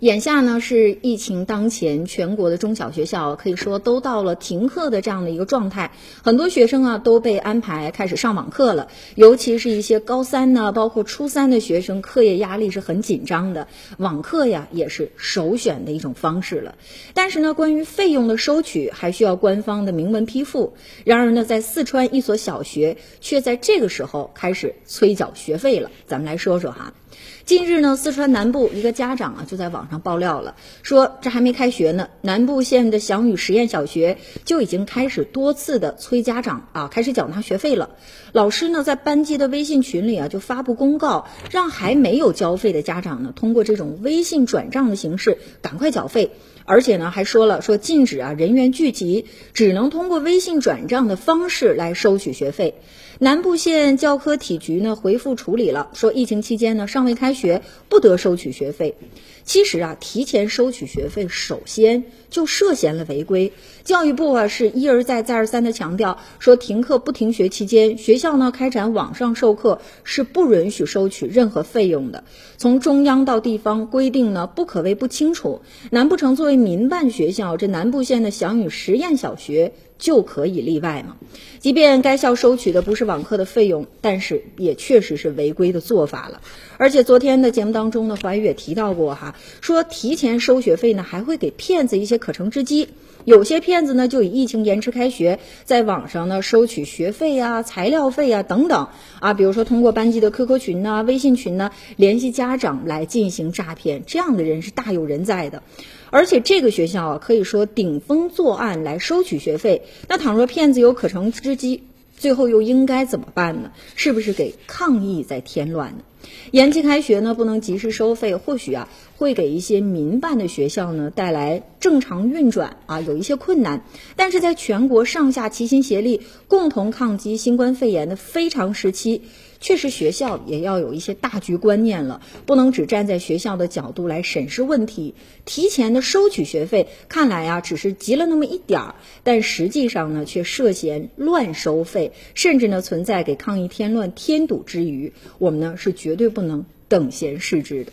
眼下呢是疫情当前，全国的中小学校可以说都到了停课的这样的一个状态，很多学生啊都被安排开始上网课了，尤其是一些高三呢，包括初三的学生，课业压力是很紧张的，网课呀也是首选的一种方式了。但是呢，关于费用的收取，还需要官方的明文批复。然而呢，在四川一所小学却在这个时候开始催缴学费了，咱们来说说哈。近日呢，四川南部一个家长啊就在网上爆料了，说这还没开学呢，南部县的祥宇实验小学就已经开始多次的催家长啊开始缴纳学费了。老师呢在班级的微信群里啊就发布公告，让还没有交费的家长呢通过这种微信转账的形式赶快缴费，而且呢还说了说禁止啊人员聚集，只能通过微信转账的方式来收取学费。南部县教科体局呢回复处理了，说疫情期间呢尚未开学，不得收取学费。其实啊，提前收取学费，首先就涉嫌了违规。教育部啊是一而再再而三的强调，说停课不停学期间，学校呢开展网上授课是不允许收取任何费用的。从中央到地方规定呢不可谓不清楚。难不成作为民办学校，这南部县的祥宇实验小学？就可以例外吗？即便该校收取的不是网课的费用，但是也确实是违规的做法了。而且昨天的节目当中呢，怀宇也提到过哈，说提前收学费呢，还会给骗子一些可乘之机。有些骗子呢，就以疫情延迟开学，在网上呢收取学费啊、材料费啊等等啊，比如说通过班级的 QQ 群呐、微信群呢联系家长来进行诈骗，这样的人是大有人在的。而且这个学校啊，可以说顶风作案来收取学费。那倘若骗子有可乘之机，最后又应该怎么办呢？是不是给抗疫在添乱呢？延期开学呢，不能及时收费，或许啊会给一些民办的学校呢带来正常运转啊有一些困难。但是在全国上下齐心协力，共同抗击新冠肺炎的非常时期。确实，学校也要有一些大局观念了，不能只站在学校的角度来审视问题。提前的收取学费，看来啊只是急了那么一点儿，但实际上呢却涉嫌乱收费，甚至呢存在给抗疫添乱添堵之余，我们呢是绝对不能等闲视之的。